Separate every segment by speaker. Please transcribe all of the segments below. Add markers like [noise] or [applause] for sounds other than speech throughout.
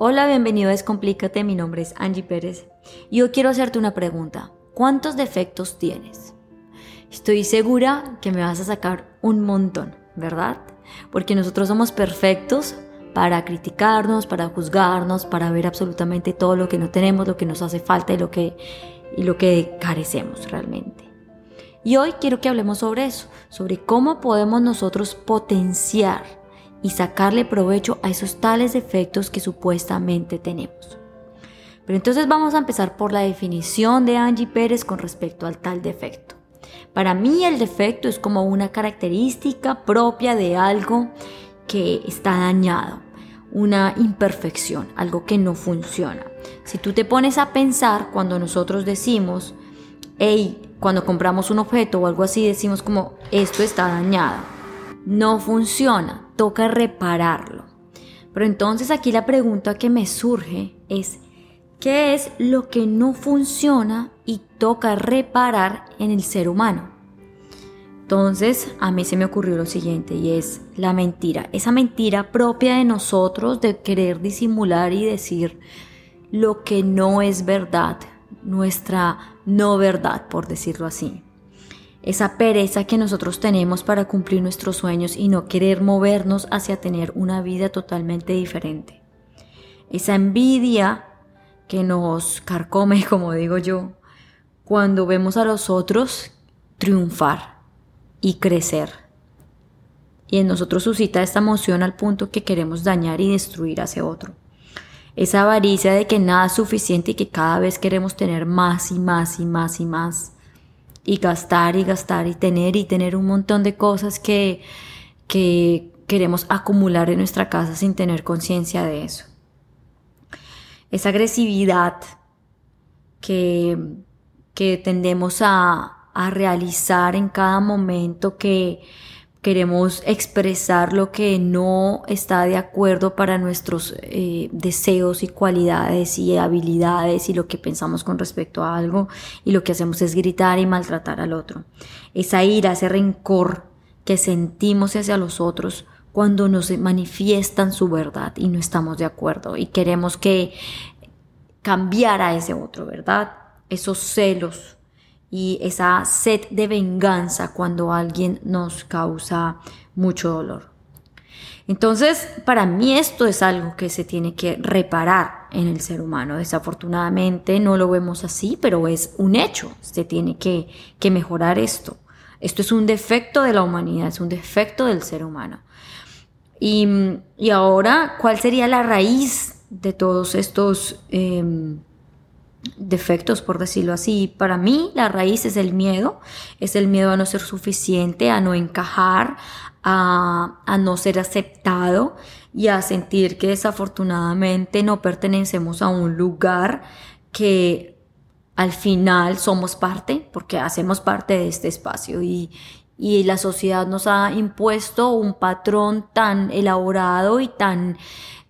Speaker 1: Hola, bienvenido a Descomplícate, mi nombre es Angie Pérez y hoy quiero hacerte una pregunta. ¿Cuántos defectos tienes? Estoy segura que me vas a sacar un montón, ¿verdad? Porque nosotros somos perfectos para criticarnos, para juzgarnos, para ver absolutamente todo lo que no tenemos, lo que nos hace falta y lo que, y lo que carecemos realmente. Y hoy quiero que hablemos sobre eso, sobre cómo podemos nosotros potenciar y sacarle provecho a esos tales defectos que supuestamente tenemos. Pero entonces vamos a empezar por la definición de Angie Pérez con respecto al tal defecto. Para mí el defecto es como una característica propia de algo que está dañado, una imperfección, algo que no funciona. Si tú te pones a pensar cuando nosotros decimos, hey, cuando compramos un objeto o algo así, decimos como, esto está dañado, no funciona, toca repararlo. Pero entonces aquí la pregunta que me surge es, ¿qué es lo que no funciona y toca reparar en el ser humano? Entonces a mí se me ocurrió lo siguiente y es la mentira, esa mentira propia de nosotros de querer disimular y decir lo que no es verdad, nuestra no verdad, por decirlo así esa pereza que nosotros tenemos para cumplir nuestros sueños y no querer movernos hacia tener una vida totalmente diferente. Esa envidia que nos carcome, [laughs] como digo yo, cuando vemos a los otros triunfar y crecer. Y en nosotros suscita esta emoción al punto que queremos dañar y destruir a ese otro. Esa avaricia de que nada es suficiente y que cada vez queremos tener más y más y más y más y gastar y gastar y tener y tener un montón de cosas que, que queremos acumular en nuestra casa sin tener conciencia de eso. Esa agresividad que, que tendemos a, a realizar en cada momento que, queremos expresar lo que no está de acuerdo para nuestros eh, deseos y cualidades y habilidades y lo que pensamos con respecto a algo y lo que hacemos es gritar y maltratar al otro. Esa ira, ese rencor que sentimos hacia los otros cuando nos manifiestan su verdad y no estamos de acuerdo y queremos que cambiara ese otro, ¿verdad? Esos celos, y esa sed de venganza cuando alguien nos causa mucho dolor. Entonces, para mí esto es algo que se tiene que reparar en el ser humano. Desafortunadamente no lo vemos así, pero es un hecho. Se tiene que, que mejorar esto. Esto es un defecto de la humanidad, es un defecto del ser humano. Y, y ahora, ¿cuál sería la raíz de todos estos em, defectos, por decirlo así. Para mí la raíz es el miedo, es el miedo a no ser suficiente, a no encajar, a, a, no ser aceptado y a sentir que desafortunadamente no pertenecemos a un lugar que al final somos parte, porque hacemos parte de este espacio y, y la sociedad nos ha impuesto un patrón tan elaborado y tan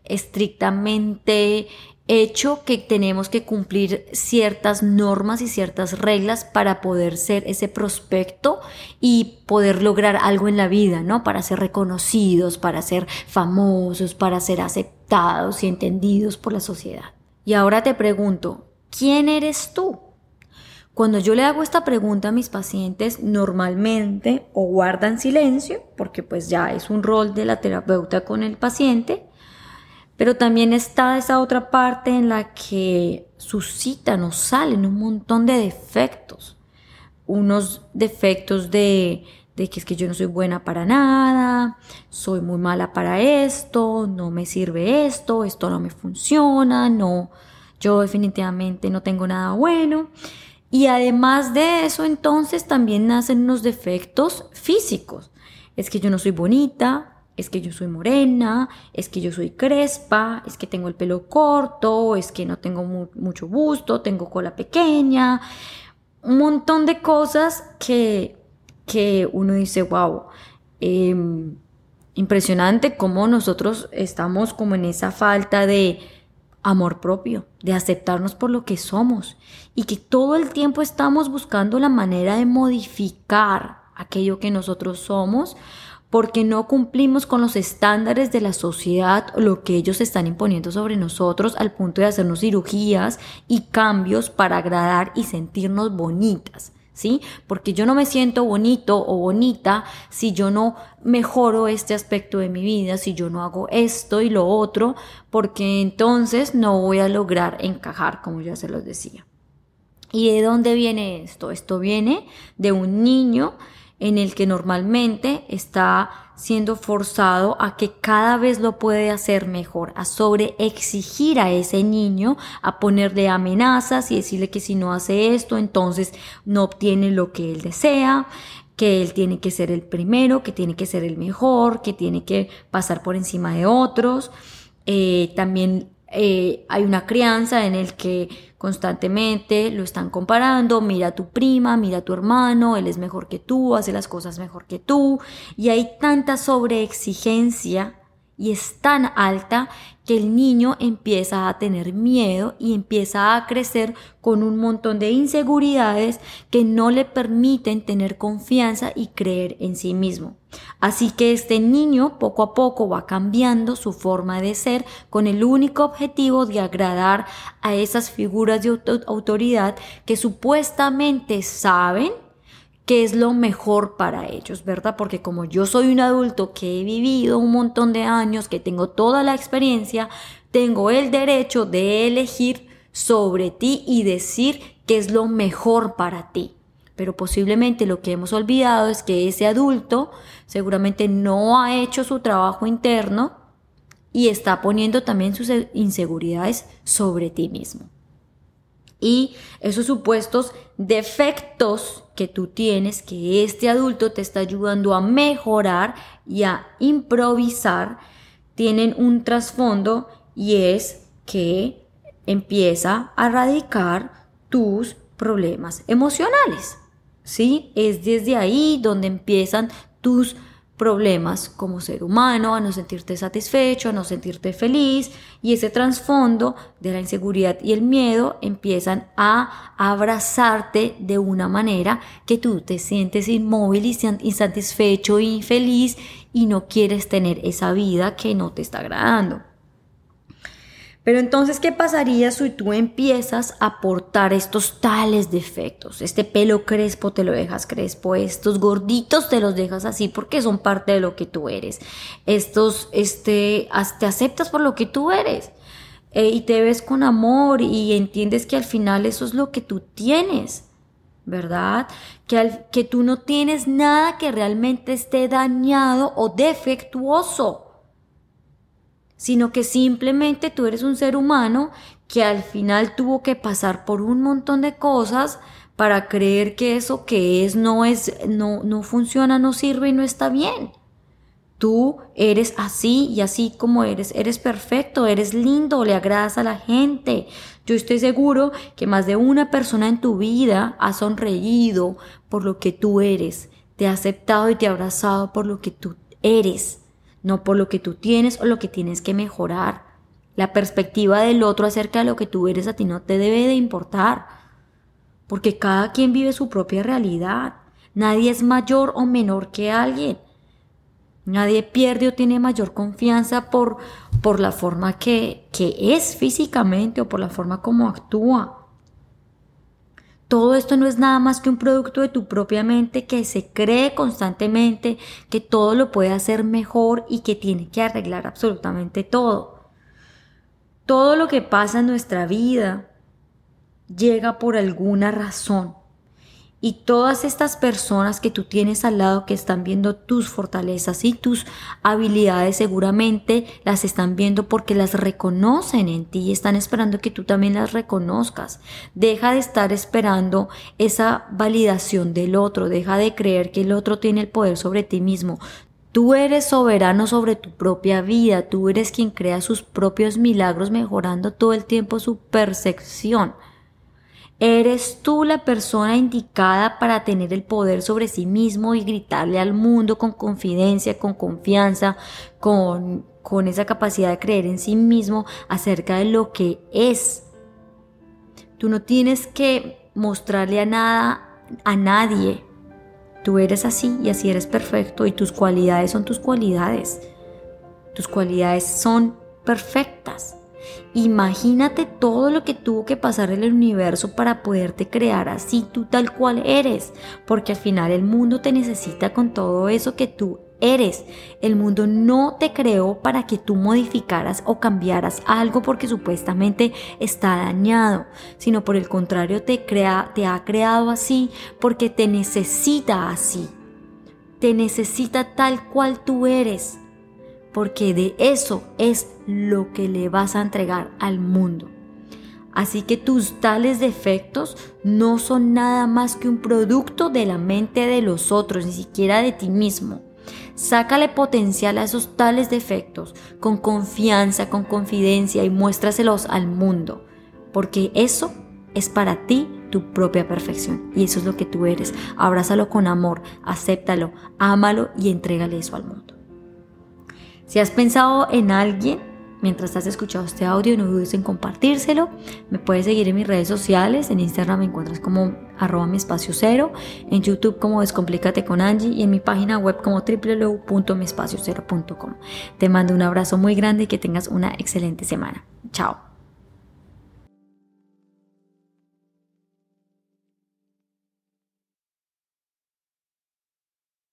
Speaker 1: estrictamente hecho que tenemos que cumplir ciertas normas y ciertas reglas para poder ser ese prospecto y poder lograr algo en la vida, ¿no? Para ser reconocidos, para ser famosos, para ser aceptados y entendidos por la sociedad. Y ahora te pregunto, ¿quién eres tú? Cuando yo le hago esta pregunta a mis pacientes, normalmente o guardan silencio, porque pues ya es un rol de la terapeuta con el paciente, pero también está esa otra parte en la que suscitan o salen un montón de defectos. Unos defectos de, de que es que yo no soy buena para nada, soy muy mala para esto, no me sirve esto, esto no me funciona, no, yo definitivamente no tengo nada bueno. Y además de eso, entonces también nacen unos defectos físicos. Es que yo no soy bonita, es que yo soy morena, es que yo soy crespa, es que tengo el pelo corto, es que no tengo mucho busto, tengo cola pequeña, un montón de cosas que, que uno dice, wow, em, impresionante cómo nosotros estamos como en esa falta de amor propio, de aceptarnos por lo que somos y que todo el tiempo estamos buscando la manera de modificar aquello que nosotros somos porque no cumplimos con los estándares de la sociedad lo que ellos están imponiendo sobre nosotros al punto de hacernos cirugías y cambios para agradar y sentirnos bonitas. ¿Sí? Porque yo no me siento bonito o bonita si yo no mejoro este aspecto de mi vida, si yo no hago esto y lo otro, porque entonces no voy a lograr encajar, como ya se los decía. ¿Y de dónde viene esto? Esto viene de un niño en el que normalmente está siendo forzado a que cada vez lo puede hacer mejor, a sobre exigir a ese niño, a ponerle amenazas y decirle que si no hace esto, entonces no obtiene lo que él desea, que él tiene que ser el primero, que tiene que ser el mejor, que tiene que pasar por encima de otros. Eh, también eh, hay una crianza en el que constantemente lo están comparando, mira a tu prima, mira a tu hermano, él es mejor que tú, hace las cosas mejor que tú, y hay tanta sobreexigencia y es tan alta que el niño empieza a tener miedo y empieza a crecer con un montón de inseguridades que no le permiten tener confianza y creer en sí mismo. Así que este niño poco a poco va cambiando su forma de ser con el único objetivo de agradar a esas figuras de autoridad que supuestamente saben qué es lo mejor para ellos, ¿verdad? Porque como yo soy un adulto que he vivido un montón de años, que tengo toda la experiencia, tengo el derecho de elegir sobre ti y decir qué es lo mejor para ti. Pero posiblemente lo que hemos olvidado es que ese adulto seguramente no ha hecho su trabajo interno y está poniendo también sus inseguridades sobre ti mismo y esos supuestos defectos que tú tienes, que este adulto te está ayudando a mejorar y a improvisar, tienen un trasfondo y es que empieza a radicar tus problemas emocionales. ¿Sí? Es desde ahí donde empiezan tus problemas como ser humano, a no sentirte satisfecho, a no sentirte feliz y ese trasfondo de la inseguridad y el miedo empiezan a abrazarte de una manera que tú te sientes inmóvil y insatisfecho infeliz y no quieres tener esa vida que no te está agradando. Pero entonces, ¿qué pasaría si tú empiezas a aportar estos tales defectos? Este pelo crespo te lo dejas crespo, estos gorditos te los dejas así porque son parte de lo que tú eres. Estos, este, te aceptas por lo que tú eres. Eh, y te ves con amor y entiendes que al final eso es lo que tú tienes. ¿verdad? Que, que tú no tienes nada que realmente esté dañado o defectuoso sino que simplemente tú eres un ser humano que al final tuvo que pasar por un montón de cosas para creer que eso que es no es no no funciona, no sirve y no está bien. Tú eres así y así como eres, eres perfecto, eres lindo, le agradas a la gente. Yo estoy seguro que más de una persona en tu vida ha sonreído por lo que tú eres, te ha aceptado y te ha abrazado por lo que tú eres no por lo que tú tienes o lo que tienes que mejorar. La perspectiva del otro acerca de lo que tú eres a ti no te debe de importar, porque cada quien vive su propia realidad. Nadie es mayor o menor que alguien. Nadie pierde o tiene mayor confianza por, por la forma que, que es físicamente o por la forma como actúa. Todo esto no es nada más que un producto de tu propia mente que se cree constantemente que todo lo puede hacer mejor y que tiene que arreglar absolutamente todo. Todo lo que pasa en nuestra vida llega por alguna razón. Y todas estas personas que tú tienes al lado que están viendo tus fortalezas y tus habilidades seguramente las están viendo porque las reconocen en ti y están esperando que tú también las reconozcas. Deja de estar esperando esa validación del otro, deja de creer que el otro tiene el poder sobre ti mismo. Tú eres soberano sobre tu propia vida, tú eres quien crea sus propios milagros mejorando todo el tiempo su percepción. Eres tú la persona indicada para tener el poder sobre sí mismo y gritarle al mundo con confidencia, con confianza, con, con esa capacidad de creer en sí mismo acerca de lo que es. Tú no tienes que mostrarle a nada, a nadie Tú eres así y así eres perfecto y tus cualidades son tus cualidades. Tus cualidades son perfectas. Imagínate todo lo que tuvo que pasar en el universo para poderte crear así tú tal cual eres, porque al final el mundo te necesita con todo eso que tú eres. El mundo no te creó para que tú modificaras o cambiaras algo porque supuestamente está dañado, sino por el contrario te, crea, te ha creado así porque te necesita así. Te necesita tal cual tú eres, porque de eso es lo que le vas a entregar al mundo. Así que tus tales defectos no son nada más que un producto de la mente de los otros, ni siquiera de ti mismo. Sácale potencial a esos tales defectos con confianza, con confidencia y muéstraselos al mundo, porque eso es para ti tu propia perfección y eso es lo que tú eres. Abrázalo con amor, acéptalo, ámalo y entrégale eso al mundo. Si has pensado en alguien Mientras has escuchado este audio, no dudes en compartírselo. Me puedes seguir en mis redes sociales. En Instagram me encuentras como arroba mi espacio cero. En YouTube como Descomplícate con Angie. Y en mi página web como www.miespaciocero.com. Te mando un abrazo muy grande y que tengas una excelente semana. Chao.